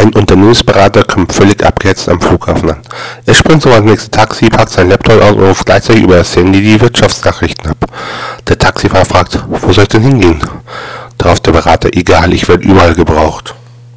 Ein Unternehmensberater kommt völlig abgehetzt am Flughafen an. Er springt sofort ins nächste Taxi, packt sein Laptop aus und ruft gleichzeitig über das Handy die Wirtschaftsnachrichten ab. Der Taxifahrer fragt, wo soll ich denn hingehen? Darauf der Berater, egal, ich werde überall gebraucht.